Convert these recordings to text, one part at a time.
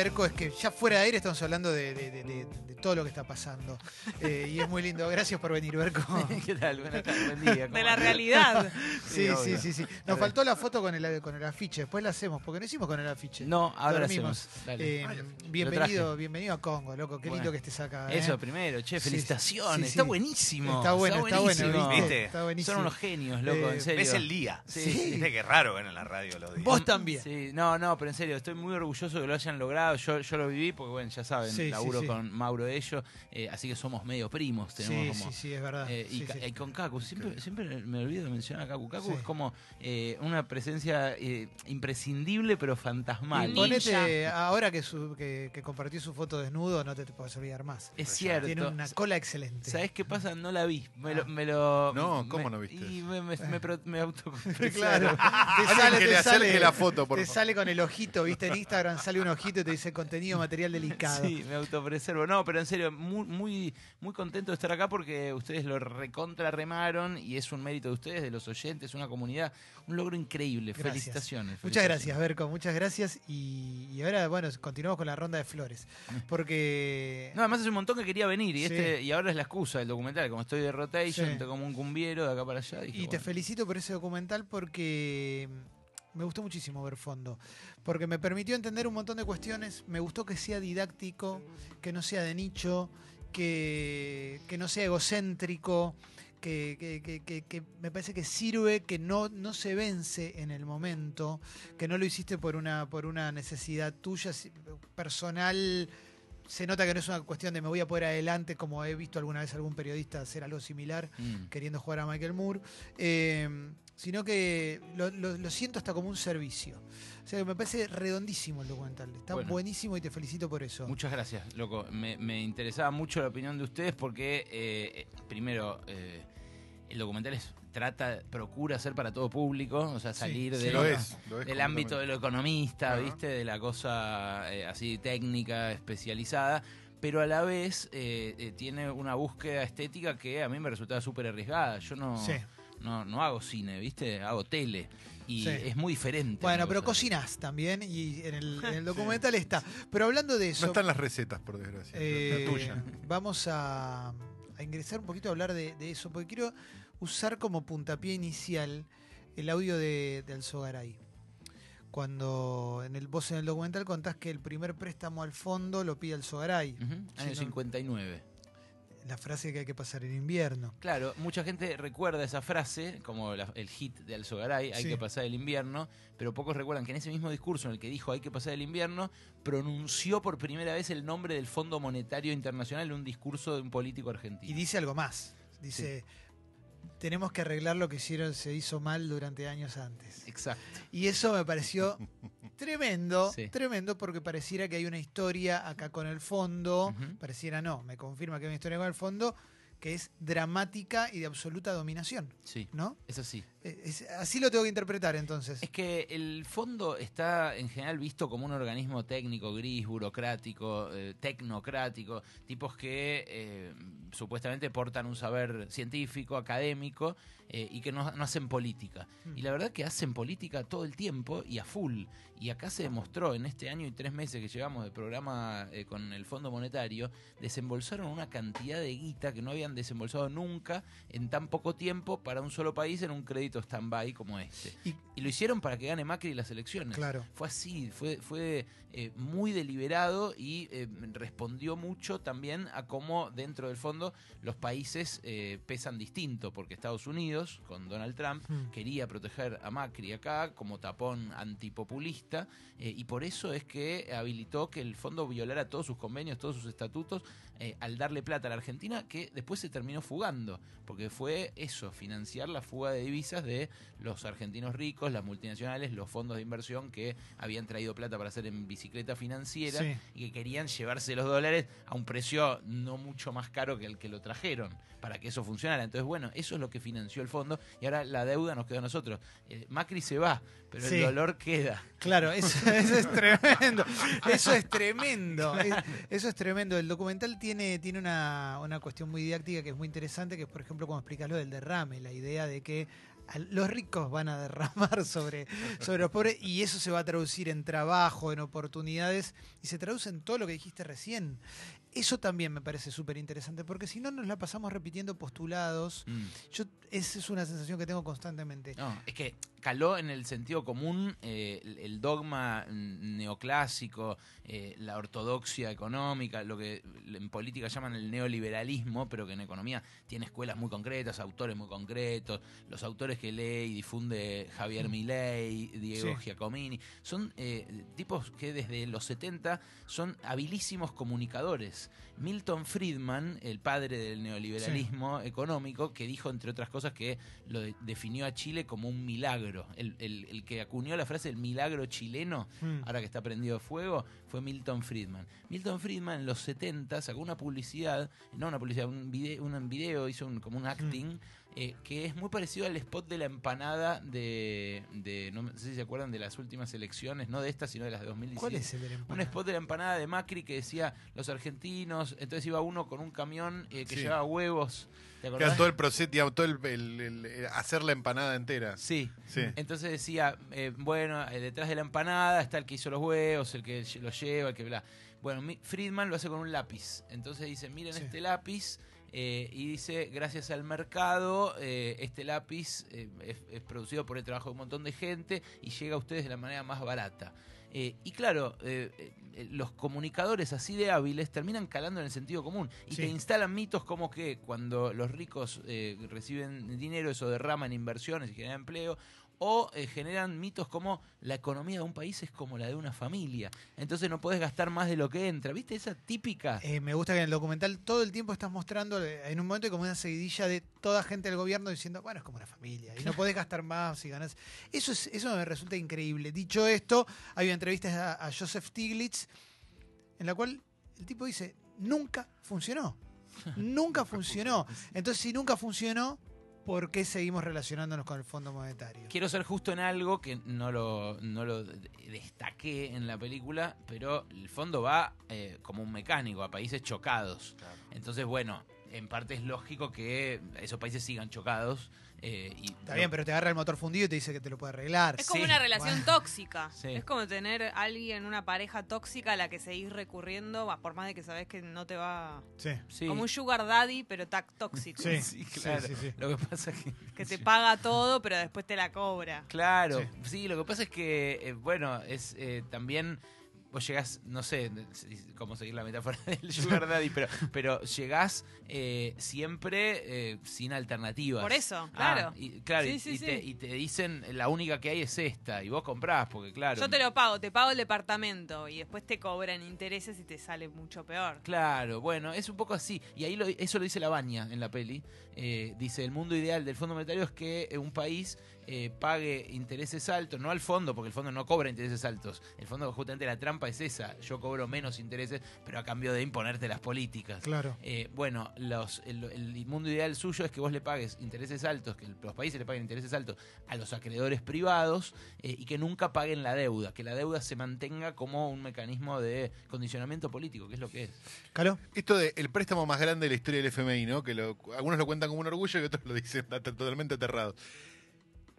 Es que ya fuera de aire estamos hablando de todo lo que está pasando. Eh, y es muy lindo. Gracias por venir, Berco. ¿Qué tal? Buenas tardes, buen día. ¿cómo De la realidad. Sí, Sí, sí, sí, sí. Nos faltó la foto con el, con el afiche. Después la hacemos, porque no hicimos con el afiche. No, ahora lo Dormimos. hacemos. Dale. Eh, bienvenido, bienvenido a Congo, loco. Qué lindo Bueno. que estés acá. ¿eh? Eso primero, che, felicitaciones. sí, sí. Está buenísimo. Está bueno, está bueno, buenísimo. ¿viste? ¿Viste? Está buenísimo. Son unos genios, loco, Eh, en serio. Ves el día. Sí. Viste que raro ven en la radio los días. Vos también. Sí, no, no, pero en serio, estoy muy orgulloso de que lo hayan logrado. Yo, yo lo viví porque, bueno, ya saben, Sí, sí, laburo sí. con Mauro Ello, eh, así que somos medio primos. Tenemos Sí, como, sí, sí, es verdad. Eh, y, Sí, ca- sí. y con Kaku, siempre, siempre me olvido de mencionar a Kaku. Kaku Sí. es como eh, una presencia eh, imprescindible pero fantasmal. Y Ponete, ahora que, su- que, que compartió su foto desnudo, no te, te puedes olvidar más. Es cierto. Tiene una cola excelente. ¿Sabés qué pasa? No la vi. Me lo. Ah. Me lo No, ¿cómo me- no viste Y me, me, me, pro- me auto. Claro. Te sale, que te le acerque sale- la foto, por Te favor. sale con el ojito, viste, en Instagram sale un ojito y te dice contenido material delicado. Sí, me autopreservo. No, pero en serio, muy, muy, muy contento de estar acá porque ustedes lo recontra remaron y es un mérito de ustedes, de los oyentes, una comunidad, un logro increíble. Gracias. Felicitaciones. Muchas felicitaciones. gracias, Berco, muchas gracias. Y, y ahora, bueno, continuamos con la ronda de flores. Porque. No, además hace un montón que quería venir y Sí. este y ahora es la excusa del documental. Como estoy de rotation, Sí. como un cumbiero de acá para allá. dije, y te bueno. felicito por ese documental porque me gustó muchísimo ver fondo. Porque me permitió entender un montón de cuestiones. Me gustó que sea didáctico, que no sea de nicho, que, que no sea egocéntrico. Que, que- que- me parece que sirve, que no, no se vence en el momento, que no lo hiciste por una, por una necesidad tuya personal. Se nota que no es una cuestión de me voy a poder adelante, como he visto alguna vez algún periodista hacer algo similar Mm. queriendo jugar a Michael Moore, eh, sino que lo, lo- lo siento hasta como un servicio. O sea, que me parece redondísimo el documental. Está Bueno. buenísimo y te felicito por eso. Muchas gracias, loco. Me, me interesaba mucho la opinión de ustedes porque, eh, primero, eh, el documental es, trata, procura ser para todo público, o sea, Sí, salir sí, del, Lo es, lo es del ámbito de lo economista. ¿viste? De la cosa eh, así técnica, especializada. Pero a la vez eh, eh, tiene una búsqueda estética que a mí me resultaba súper arriesgada. Yo no, Sí. No, no hago cine, ¿viste? Hago tele. Y Sí. es muy diferente. Bueno, pero cocinas también y en el, en el documental está. Pero hablando de eso, No están las recetas, por desgracia. eh, la tuya. vamos a, a ingresar un poquito a hablar de, de eso, porque quiero usar como puntapié inicial el audio de, de Alzogaray. Cuando en el, vos en el documental contás que el primer préstamo al fondo lo pide Alzogaray. Ujú, Año Sí, no- 59. La frase que hay que pasar el invierno. Claro, mucha gente recuerda esa frase como la- el hit de Alzogaray, hay Sí. que pasar el invierno, pero pocos recuerdan que en ese mismo discurso en el que dijo hay que pasar el invierno, pronunció por primera vez el nombre del Fondo Monetario Internacional en un discurso de un político argentino. Y dice algo más. Dice, tenemos que arreglar lo que hicieron, se hizo mal durante años antes. Exacto. Y eso me pareció tremendo, Sí. tremendo porque pareciera que hay una historia acá con el fondo, pareciera no, me confirma que hay una historia con el fondo que es dramática y de absoluta dominación, Sí, ¿no? es así. Eh, es- así lo tengo que interpretar entonces. Es que el fondo está en general visto como un organismo técnico, gris, burocrático, eh, tecnocrático, tipos que eh, supuestamente portan un saber científico, académico eh, y que no, no hacen política. Mm. Y la verdad que hacen política todo el tiempo y a full. Y acá se demostró en este año y tres meses que llevamos de programa con el Fondo Monetario, desembolsaron una cantidad de guita que no habían desembolsado nunca en tan poco tiempo para un solo país en un crédito stand-by como este. Y- Y lo hicieron para que gane Macri las elecciones. Claro. Fue así, fue, fue eh, muy deliberado y eh, respondió mucho también a cómo dentro del fondo los países eh, pesan distinto, porque Estados Unidos, con Donald Trump, Mm. quería proteger a Macri acá como tapón antipopulista y por eso es que habilitó que el fondo violara todos sus convenios, todos sus estatutos eh, al darle plata a la Argentina que después se terminó fugando, porque fue eso, financiar la fuga de divisas de los argentinos ricos, las multinacionales, los fondos de inversión que habían traído plata para hacer en bicicleta financiera Sí. y que querían llevarse los dólares a un precio no mucho más caro que el que lo trajeron para que eso funcionara. Entonces, bueno, eso es lo que financió el fondo y ahora la deuda nos queda a nosotros. Eh, Macri se va, pero Sí. el dolor queda. Claro, eso, eso es tremendo. Eso es tremendo. Es- Eso es tremendo. El documental tiene, tiene una, una cuestión muy didáctica que es muy interesante, que es, por ejemplo, cuando explicas lo del derrame, la idea de que los ricos van a derramar sobre, sobre los pobres y eso se va a traducir en trabajo, en oportunidades y se traduce en todo lo que dijiste recién. Eso también me parece súper interesante, porque si no nos la pasamos repitiendo postulados. Mm. Yo, esa es una sensación que tengo constantemente. No, es que caló en el sentido común eh, el, el dogma mm, neoclásico, eh, la ortodoxia económica, lo que en política llaman el neoliberalismo, pero que en economía tiene escuelas muy concretas, autores muy concretos, los autores que lee y difunde Javier Milei, Diego Sí. Giacomini, son eh, tipos que desde los 70 son habilísimos comunicadores. Milton Friedman, el padre del neoliberalismo económico, que dijo, entre otras cosas, que lo de- definió a Chile como un milagro. El, el- el que acuñó la frase el milagro chileno, Mm. ahora que está prendido fuego, fue Milton Friedman. Milton Friedman en los 70 sacó una publicidad, no una publicidad, un video, un video hizo un- como un acting, eh, que es muy parecido al spot de la empanada de, de- no sé si se acuerdan de las últimas elecciones, no de estas, sino de las de 2017. ¿Cuál es el del Un empanada? spot de la empanada de Macri que decía los argentinos, entonces iba uno con un camión eh, que Sí. llevaba huevos. ¿Te era todo el proceso, digamos, todo el, el- el- el- hacer la empanada entera. Sí. Sí. Entonces decía, eh, bueno, eh, detrás de la empanada está el que hizo los huevos, el que lle- lo lleva, el que bla. Bueno, mi- Friedman lo hace con un lápiz. Entonces dice, miren Sí. este lápiz. eh, y dice, gracias al mercado, este lápiz es, es producido por el trabajo de un montón de gente y llega a ustedes de la manera más barata. Eh, y claro, eh, los comunicadores así de hábiles terminan calando en el sentido común y Sí. te instalan mitos como que cuando los ricos eh, reciben dinero eso derrama en inversiones y genera empleo o eh, generan mitos como la economía de un país es como la de una familia. Entonces no puedes gastar más de lo que entra. ¿Viste esa típica? Eh, me gusta que en el documental todo el tiempo estás mostrando, eh, en un momento hay como una seguidilla de toda gente del gobierno diciendo, bueno, es como una familia, y no podés gastar más si ganás. Eso, es, eso me resulta increíble. Dicho esto, hay una entrevista a, a Joseph Stiglitz en la cual el tipo dice, nunca funcionó. Nunca funcionó. Entonces, si nunca funcionó, ¿por qué seguimos relacionándonos con el Fondo Monetario? Quiero ser justo en algo que no lo, no lo de- destaqué en la película, pero el fondo va eh, como un mecánico a países chocados. Entonces, bueno, en parte es lógico que esos países sigan chocados. eh, y Está bien, pero te agarra el motor fundido y te dice que te lo puede arreglar. Es como Sí, una relación bueno. tóxica. Sí. Es como tener a alguien, una pareja tóxica a la que seguís recurriendo, por más de que sabes que no te va. Sí. Sí. Como un sugar daddy, pero tac tóxico. Sí, Sí, sí, claro. sí, sí. Lo que pasa es que... Que te paga todo, pero después te la cobra. Claro, Sí. sí. lo que pasa es que, eh, bueno, es eh, también. Vos llegás, no sé cómo seguir la metáfora del Sugar Daddy, pero, pero llegás eh, siempre eh, sin alternativas. Por eso, Ah, claro. y, claro, Sí, y, sí, y sí. Te, y te dicen la única que hay es esta, y vos comprás, porque claro. Yo te lo pago, te pago el departamento y después te cobran intereses y te sale mucho peor. Claro, bueno, es un poco así. Y ahí lo- eso lo dice la baña en la peli. Eh, dice, el mundo ideal del Fondo Monetario es que un país eh, pague intereses altos, no al fondo, porque el fondo no cobra intereses altos. El fondo, justamente la trampa es esa. Yo cobro menos intereses, pero a cambio de imponerte las políticas. Claro. Eh, bueno, los, el, el mundo ideal suyo es que vos le pagues intereses altos, que los países le paguen intereses altos a los acreedores privados eh, y que nunca paguen la deuda, que la deuda se mantenga como un mecanismo de condicionamiento político, que es lo que es. ¿Calo? Esto de el préstamo más grande de la historia del FMI, ¿no? Que lo- algunos lo cuentan como un orgullo y otros lo dicen totalmente aterrados.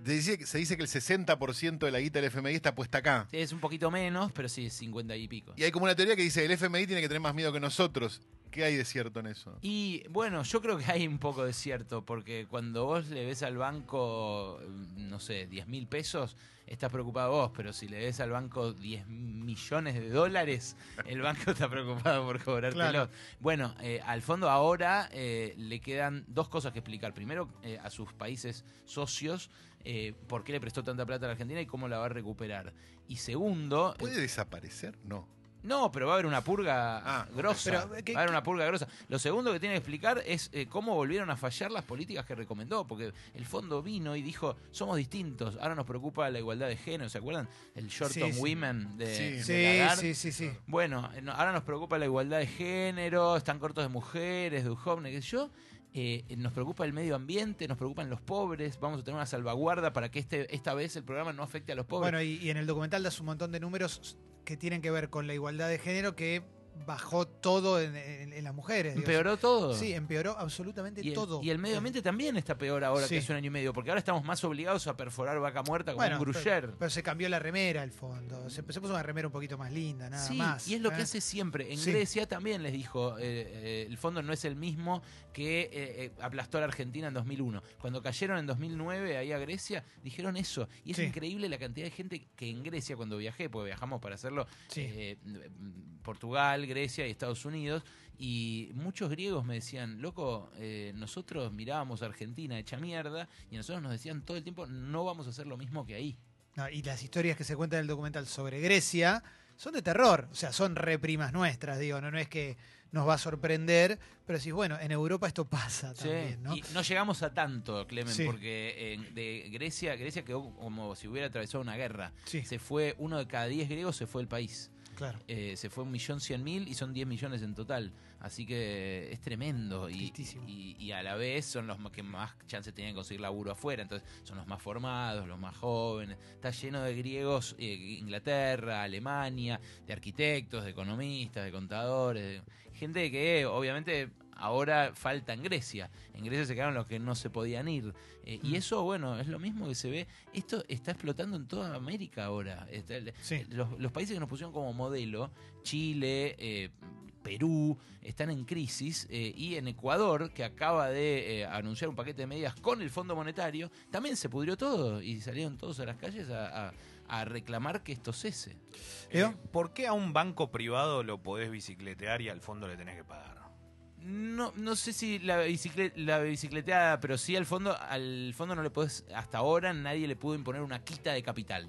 Se dice, que- se dice que el 60% de la guita del FMI está puesta acá. Es un poquito menos, pero sí, 50 y pico. Y hay como una teoría que dice el FMI tiene que tener más miedo que nosotros. ¿Qué hay de cierto en eso? Y bueno, yo creo que hay un poco de cierto, porque cuando vos le ves al banco, no sé, 10 mil pesos, estás preocupado vos, pero si le ves al banco 10 millones de dólares, el banco está preocupado por cobrártelo. Claro. Bueno, eh, al fondo ahora eh, le quedan dos cosas que explicar. Primero, eh, a sus países socios, eh, por qué le prestó tanta plata a la Argentina y cómo la va a recuperar. Y segundo, eh, ¿Puede desaparecer? No. No, pero va a haber una purga Ah, grosa. Pero, ¿qué- va a haber una purga grosa. Lo segundo que tiene que explicar es eh, cómo volvieron a fallar las políticas que recomendó, porque el fondo vino y dijo, somos distintos, ahora nos preocupa la igualdad de género, ¿se acuerdan? El short Sí, on sí. women de, Sí. de Sí, sí, sí, sí. Bueno, no, ahora nos preocupa la igualdad de género, están cortos de mujeres, de jóvenes, qué sé yo. Eh, nos preocupa el medio ambiente, nos preocupan los pobres, vamos a tener una salvaguarda para que este, esta vez el programa no afecte a los pobres. Bueno, y, en el documental das un montón de números que tienen que ver con la igualdad de género que bajó todo en, en- en las mujeres. ¿Empeoró todo? Sí, empeoró absolutamente Y el, todo. y el medio ambiente también está peor ahora Sí. que hace un año y medio, porque ahora estamos más obligados a perforar vaca muerta como Bueno, un gruyer. pero, pero se cambió la remera al fondo. Se, se puso una remera un poquito más linda, nada sí, más. y es lo ¿eh? que hace siempre. En Sí. Grecia también les dijo, eh, eh, el fondo no es el mismo que eh, eh, aplastó a la Argentina en 2001. Cuando cayeron en 2009 ahí a Grecia, dijeron eso. Y es increíble la cantidad de gente que en Grecia, cuando viajé, porque viajamos para hacerlo, Sí. Eh, Portugal, Grecia y Estados Unidos, y muchos griegos me decían, loco, eh, nosotros mirábamos a Argentina hecha mierda, y nosotros nos decían todo el tiempo, no vamos a hacer lo mismo que ahí. No, y las historias que se cuentan en el documental sobre Grecia son de terror. O sea, son reprimas nuestras, digo. No, no es que nos va a sorprender, pero decís, bueno, en Europa esto pasa Sí, también, ¿no? Y no llegamos a tanto, Clemen, Sí. porque en- de Grecia, Grecia quedó como si hubiera atravesado una guerra. Sí, Se fue, uno de cada diez griegos se fue del país. Claro. Eh, se fue un millón cien mil y son 10 millones en total. Así que es tremendo. Y, Tristísimo. y, y a la vez son los que más chances tienen de conseguir laburo afuera. Entonces son los más formados, los más jóvenes. Está lleno de griegos, eh, Inglaterra, Alemania, de arquitectos, de economistas, de contadores. de- gente que obviamente ahora falta en Grecia. En Grecia se quedaron los que no se podían ir. Eh, Y Mm. eso, bueno, es lo mismo que se ve. Esto está explotando en toda América ahora. Está el- Sí. los, los países que nos pusieron como modelo, Chile, eh, Perú, están en crisis eh, y en Ecuador, que acaba de eh, anunciar un paquete de medidas con el Fondo Monetario, también se pudrió todo y salieron todos a las calles a, a- a reclamar que esto cese. Leo. Eh, ¿Por qué a un banco privado lo podés bicicletear y al fondo le tenés que pagar? No, no sé si la, bicicle- la bicicleteada, pero sí al fondo, al fondo no le podés, hasta ahora nadie le pudo imponer una quita de capital.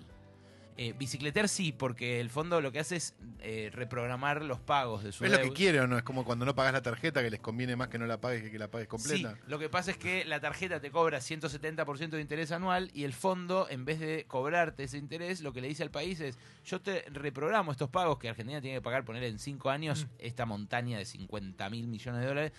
Eh, bicicletear sí, porque el fondo lo que hace es eh, reprogramar los pagos de su ¿Es lo que quiere o no? Es como cuando no pagas la tarjeta que les conviene más que no la pagues que que la pagues completa. Sí, lo que pasa es que la tarjeta te cobra 170% de interés anual y el fondo, en vez de cobrarte ese interés, lo que le dice al país es, yo te reprogramo estos pagos que Argentina tiene que pagar, poner en 5 años esta montaña de 50 mil millones de dólares.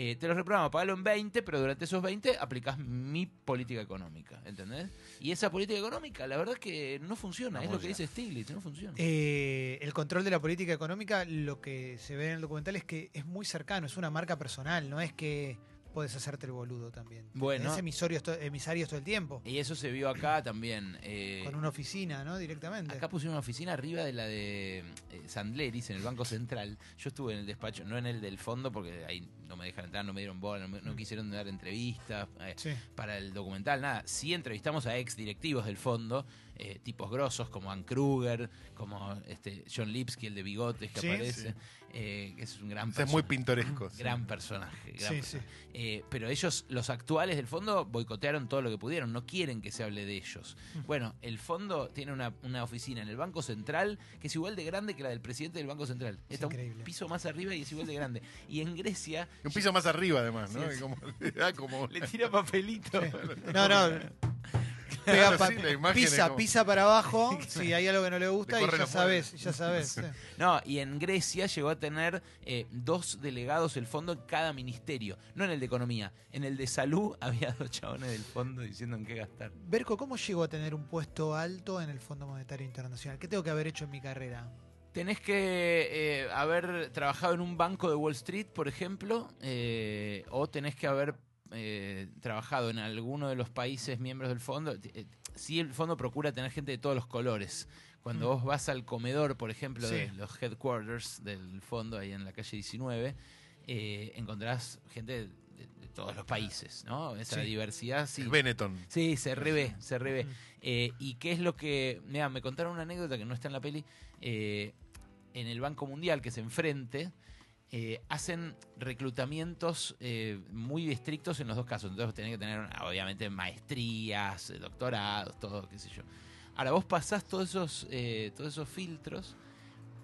Eh, te los reprogramo, pagalo en 20, pero durante esos 20 aplicás mi política económica, ¿entendés? Y esa política económica, la verdad es que no funciona, es lo que dice Stiglitz, no funciona. Eh, el control de la política económica, lo que se ve en el documental es que es muy cercano, es una marca personal, no es que puedes hacerte el boludo también. Bueno. Es emisorios, to- emisarios todo el tiempo, y eso se vio acá también. eh, con una oficina, ¿no? Directamente. Acá pusieron una oficina arriba de la de eh, Sandleris, en el Banco Central. Yo estuve en el despacho, no en el del fondo, porque ahí no me dejan entrar, no me dieron bola, no, me- no quisieron dar entrevistas eh, Sí. para el documental, nada. Sí entrevistamos a ex directivos del fondo, eh, tipos grosos como Ann Kruger, como este John Lipsky, el de bigotes que Sí, aparece, eh, es un gran O sea, es muy pintoresco. sí. Gran personaje. gran Sí, personaje. Eh, pero ellos, los actuales del fondo, boicotearon todo lo que pudieron. No quieren que se hable de ellos. Mm. Bueno, el fondo tiene una, una oficina en el Banco Central que es igual de grande que la del presidente del Banco Central. Es Está un increíble. piso más arriba y es igual de grande. Y en Grecia Un piso más arriba, además, ¿no? Sí, sí. como, le da como- le tira papelito. No, no. Pega Claro, pa- sí, la imagen es pisa, como- pisa para abajo, si hay algo que no le gusta, Le y corre ya los sabes, ya sabes. sí. No, y en Grecia llegó a tener eh, dos delegados el fondo en cada ministerio. No en el de economía. En el de salud había dos chabones del fondo diciendo en qué gastar. Berco, ¿cómo llego a tener un puesto alto en el Fondo Monetario Internacional? ¿Qué tengo que haber hecho en mi carrera? Tenés que eh, haber trabajado en un banco de Wall Street, por ejemplo, eh, o tenés que haber eh, trabajado en alguno de los países miembros del fondo. Eh, sí, el fondo procura tener gente de todos los colores. Cuando Mm. vos vas al comedor, por ejemplo, de los headquarters del fondo, ahí en la calle 19, eh, encontrás gente de, de todos los países, ¿no? Esa Sí. diversidad sí. Benetton. Sí, se revé, se revé. Mm. Eh, ¿Y qué es lo que.? Mira, me contaron una anécdota que no está en la peli. en el Banco Mundial, que es enfrente, eh, hacen reclutamientos eh, muy estrictos en los dos casos. Entonces tenés que tener, obviamente, maestrías, eh, doctorados, todo, qué sé yo. Ahora, vos pasás todos esos, eh, todos esos filtros.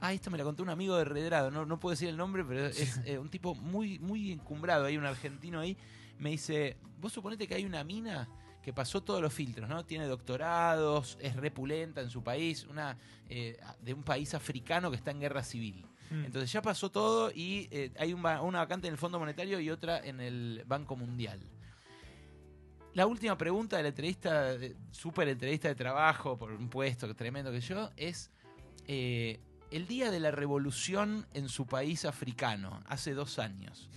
Ah, esto me la contó un amigo de Redrado, no, no puedo decir el nombre, pero es eh, un tipo muy, muy encumbrado, hay un argentino ahí, me dice, vos suponete que hay una mina que pasó todos los filtros, ¿no? Tiene doctorados, es repulenta en su país, una eh, de un país africano que está en guerra civil. Mm. Entonces ya pasó todo y eh, hay un una vacante en el Fondo Monetario y otra en el Banco Mundial. La última pregunta de la entrevista, súper entrevista de trabajo por un puesto tremendo que yo, es eh, el día de la revolución en su país africano, hace dos años.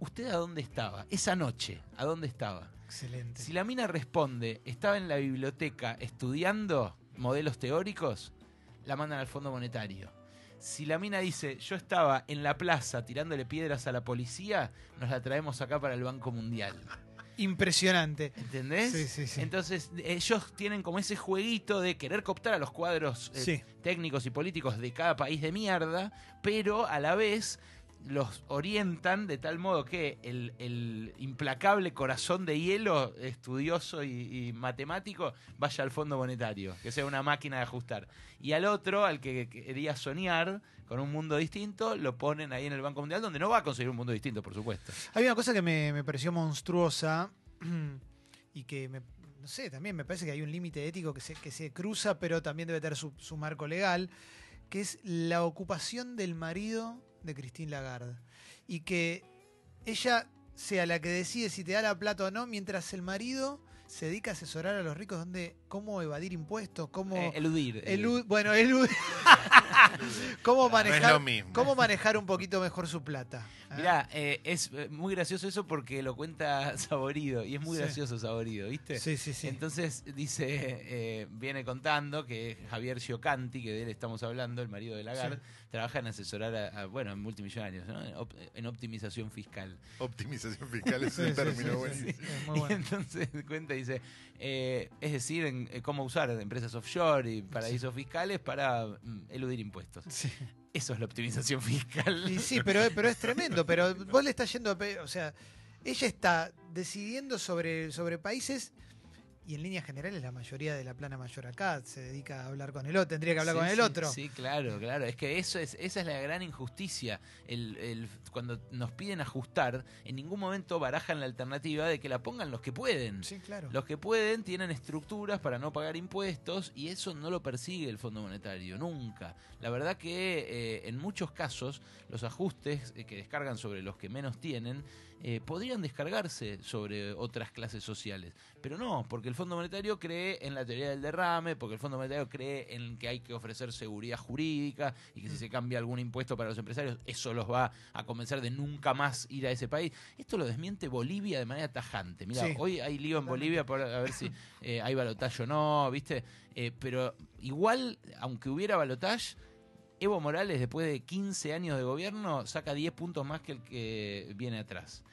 ¿Usted a dónde estaba? Esa noche, ¿a dónde estaba? Excelente. Si la mina responde, estaba en la biblioteca estudiando modelos teóricos, la mandan al Fondo Monetario. Si la mina dice, yo estaba en la plaza tirándole piedras a la policía, nos la traemos acá para el Banco Mundial. Impresionante. ¿Entendés? Sí, sí, sí. Entonces, ellos tienen como ese jueguito de querer cooptar a los cuadros eh, técnicos y políticos de cada país de mierda, pero a la vez los orientan de tal modo que el, implacable corazón de hielo estudioso y, matemático vaya al Fondo Monetario, que sea una máquina de ajustar. Y al otro, al que quería soñar con un mundo distinto, lo ponen ahí en el Banco Mundial, donde no va a conseguir un mundo distinto, por supuesto. Hay una cosa que me, me pareció monstruosa y que me, no sé, también me parece que hay un límite ético que se, que se cruza, pero también debe tener su, su marco legal, que es la ocupación del marido de Christine Lagarde. Y que ella sea la que decide si te da la plata o no, mientras el marido se dedica a asesorar a los ricos donde cómo evadir impuestos, cómo Eh, eludir. elu- bueno, elu- cómo No es manejar lo mismo. cómo manejar un poquito mejor su plata. ¿eh? Mirá, eh, es eh, muy gracioso eso porque lo cuenta Saborido y es muy Sí. gracioso Saborido, ¿viste? Sí, sí, sí. Entonces dice, eh, viene contando que Javier Giocanti, que de él estamos hablando, el marido de Lagarde, trabaja en asesorar a, a, bueno, en multimillonarios, ¿no? en, op- en optimización fiscal. Optimización fiscal es Sí, un sí, término sí, buenísimo. sí, sí, es muy Y bueno. entonces cuenta y dice, eh, es decir, en, eh, cómo usar empresas offshore y paraísos fiscales para mm, eludir impuestos. Sí. Eso es la optimización fiscal. Y sí, pero, pero es tremendo. Pero vos le estás yendo a O sea, ella está decidiendo sobre, sobre países y en líneas generales la mayoría de la plana mayor acá se dedica a hablar con el otro. Tendría que hablar Sí, con el sí, otro. Sí, claro, claro. Es que eso es, esa es la gran injusticia. El, el- cuando nos piden ajustar, en ningún momento barajan la alternativa de que la pongan los que pueden. Sí, claro. Los que pueden tienen estructuras para no pagar impuestos y eso no lo persigue el Fondo Monetario, nunca. La verdad que eh, en muchos casos los ajustes eh, que descargan sobre los que menos tienen eh, podrían descargarse sobre otras clases sociales. Pero no, porque el Fondo Monetario cree en la teoría del derrame, porque el Fondo Monetario cree en que hay que ofrecer seguridad jurídica y que si se cambia algún impuesto para los empresarios, eso los va a convencer de nunca más ir a ese país. Esto lo desmiente Bolivia de manera tajante. Mira, Sí. hoy hay lío en. Bolivia por a ver si eh, hay balotaje o no, ¿viste? Eh, pero igual, aunque hubiera balotaje, Evo Morales, después de 15 años de gobierno, saca 10 puntos más que el que viene atrás.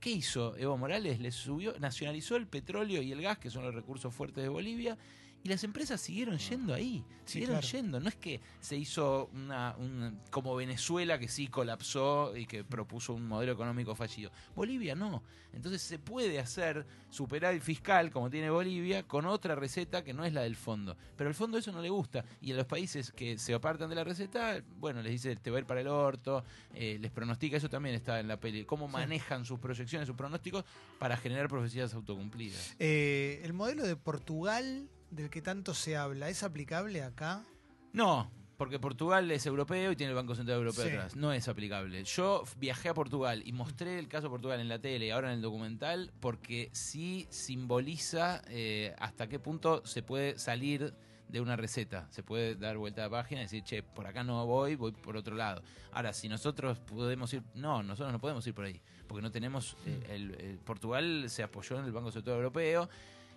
¿Qué hizo Evo Morales? Le subió, nacionalizó el petróleo y el gas, que son los recursos fuertes de Bolivia, y las empresas siguieron yendo ahí, Sí, siguieron claro. yendo. No es que se hizo una, un- como Venezuela que sí colapsó y que propuso un modelo económico fallido. Bolivia no. Entonces se puede hacer superávit fiscal, como tiene Bolivia, con otra receta que no es la del fondo. Pero al fondo eso no le gusta. Y a los países que se apartan de la receta, bueno, les dice te va a ir para el orto, eh, les pronostica, eso también está en la peli, cómo manejan sus proyecciones, sus pronósticos para generar profecías autocumplidas. Eh, el modelo de Portugal, del que tanto se habla, ¿es aplicable acá? No, porque Portugal es europeo y tiene el Banco Central Europeo Sí. atrás. No es aplicable. Yo viajé a Portugal y mostré el caso de Portugal en la tele y ahora en el documental porque sí simboliza eh, hasta qué punto se puede salir de una receta. Se puede dar vuelta a la página y decir, che, por acá no voy, voy por otro lado. Ahora, si nosotros podemos ir... No, nosotros no podemos ir por ahí. Porque no tenemos... eh, el, el- Portugal se apoyó en el Banco Central Europeo.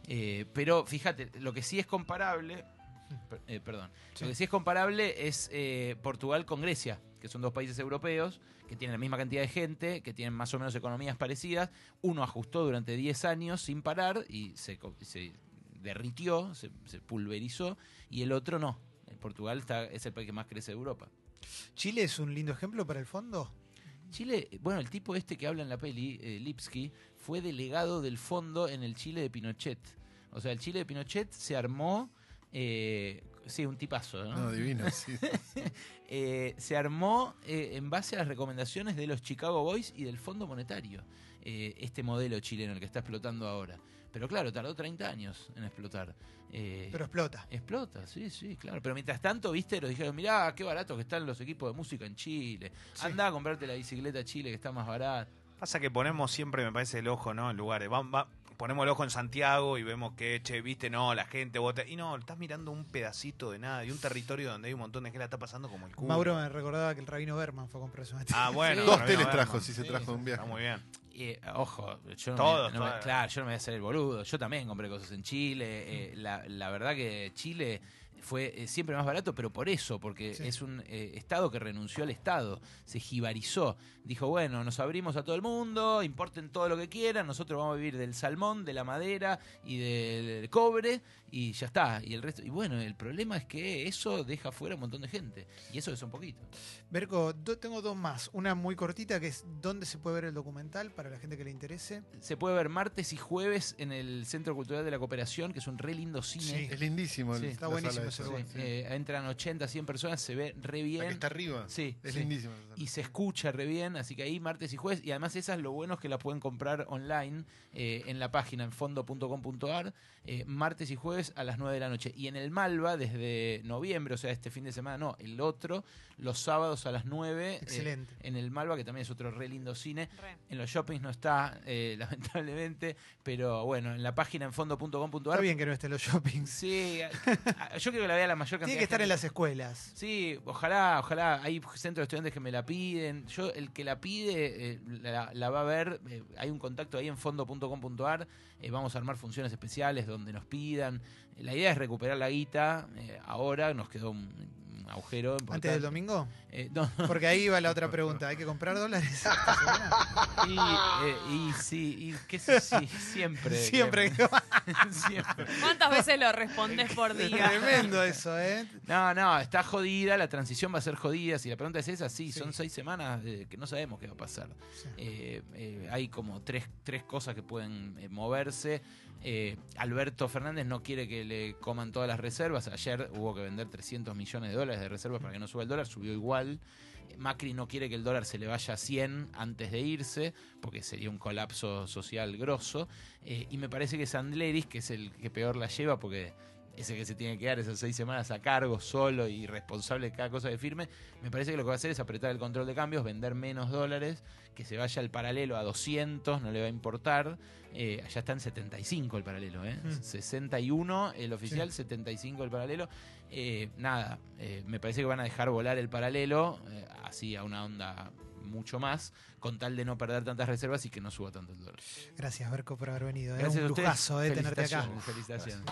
Eh, pero fíjate, lo que sí es comparable... eh, perdón. Sí. Lo que sí es comparable es eh, Portugal con Grecia, que son dos países europeos que tienen la misma cantidad de gente, que tienen más o menos economías parecidas. Uno ajustó durante 10 años sin parar y se, derritió, se, se pulverizó, y el otro no. Portugal está, es el país que más crece de Europa. ¿Chile es un lindo ejemplo para el fondo? Chile, bueno, el tipo este que habla en la peli, eh, Lipsky, fue delegado del fondo en el Chile de Pinochet. O sea, el Chile de Pinochet se armó eh, sí, un tipazo, ¿no? No, divino, sí. Eh, se armó eh, en base a las recomendaciones de los Chicago Boys y del Fondo Monetario, eh, este modelo chileno, el que está explotando ahora. Pero claro, tardó 30 años en explotar. Eh, Pero explota. Explota, sí, sí, claro. Pero mientras tanto, viste, los dijeron, mirá, qué barato que están los equipos de música en Chile. Sí. Anda a comprarte la bicicleta a Chile, que está más barata. Pasa que ponemos siempre, me parece, el ojo, ¿no? En lugares. Va- va- ponemos el ojo en Santiago y vemos que, che, viste, no, la gente vota. Y no, estás mirando un pedacito de nada, y un territorio donde hay un montón de gente la está pasando como el culo. Mauro me recordaba que el rabino Berman fue a comprar su Ah, bueno. Dos Rabino teles trajo, si se Sí, trajo de un viaje. Está muy bien. Eh, ojo, yo no, Todos, me, no me- claro, yo no me voy a hacer el boludo. Yo también compré cosas en Chile. eh, la, la verdad que Chile fue eh, siempre más barato, pero por eso, porque Sí. es un eh, Estado que renunció al Estado, se jibarizó. Dijo, bueno, nos abrimos a todo el mundo, importen todo lo que quieran, nosotros vamos a vivir del salmón, de la madera y del cobre, y ya está. Y el resto, y bueno, el problema es que eso deja fuera un montón de gente. Y eso es un poquito. Berco, do- tengo dos más. Una muy cortita que es dónde se puede ver el documental para la gente que le interese. Se puede ver martes y jueves en el Centro Cultural de la Cooperación, que es un re lindo cine. Sí. Es lindísimo. el- Sí. Está buenísimo Sí, eh, entran 80, 100 personas, se ve re La bien. que está arriba. Sí, Es sí. lindísimo. Y se escucha re bien, así que ahí martes y jueves. Y además esas lo bueno es que la pueden comprar online eh, en la página en fondo.com.ar, eh, martes y jueves a las 9 de la noche. Y en el Malva desde noviembre, o sea, este fin de semana, no, el otro, los sábados a las 9. eh, Excelente. en el Malva, que también es otro re lindo cine. Re. En los shoppings no está, eh, lamentablemente, pero bueno, en la página en Está fondo.com.ar. bien que no esté en los shoppings. Sí, a- a- que la vea la mayor cantidad Tiene que estar en las escuelas. Sí, ojalá, ojalá. Hay centros de estudiantes que me la piden. Yo, el que la pide, eh, la, la va a ver. Eh, hay un contacto ahí en fondo.com.ar. Eh, vamos a armar funciones especiales donde nos pidan. La idea es recuperar la guita. eh, ahora nos quedó un, un agujero. Antes del domingo. Eh, no, Porque ahí va la otra pregunta. ¿Hay que comprar dólares? esta semana? y, eh, y sí, y qué sé, sí, siempre. Siempre. que- siempre. ¿Cuántas veces lo respondes por día? Tremendo eso, ¿eh? No, no, está jodida, la transición va a ser jodida. Si la pregunta es esa, sí, son seis semanas eh, que no sabemos qué va a pasar. Sí. Eh, eh, hay como tres, tres cosas que pueden eh, moverse. Eh, Alberto Fernández no quiere que le coman todas las reservas. Ayer hubo que vender 300 millones de dólares de reservas para que no suba el dólar, subió igual. Macri no quiere que el dólar se le vaya a 100 antes de irse, porque sería un colapso social grosso. Eh, y me parece que Sandleris, que es el que peor la lleva, porque ese que se tiene que dar esas seis semanas a cargo, solo y responsable de cada cosa que firme, me parece que lo que va a hacer es apretar el control de cambios, vender menos dólares, que se vaya el paralelo a 200, no le va a importar. Eh, allá está en 75 el paralelo, ¿eh? Mm. 61 el oficial, 75 el paralelo. Eh, nada, eh, me parece que van a dejar volar el paralelo, eh, así a una onda mucho más, con tal de no perder tantas reservas y que no suba tanto el dólar. Gracias, Berco, por haber venido. Gracias un a ustedes. lujazo eh, tenerte acá. Felicitaciones.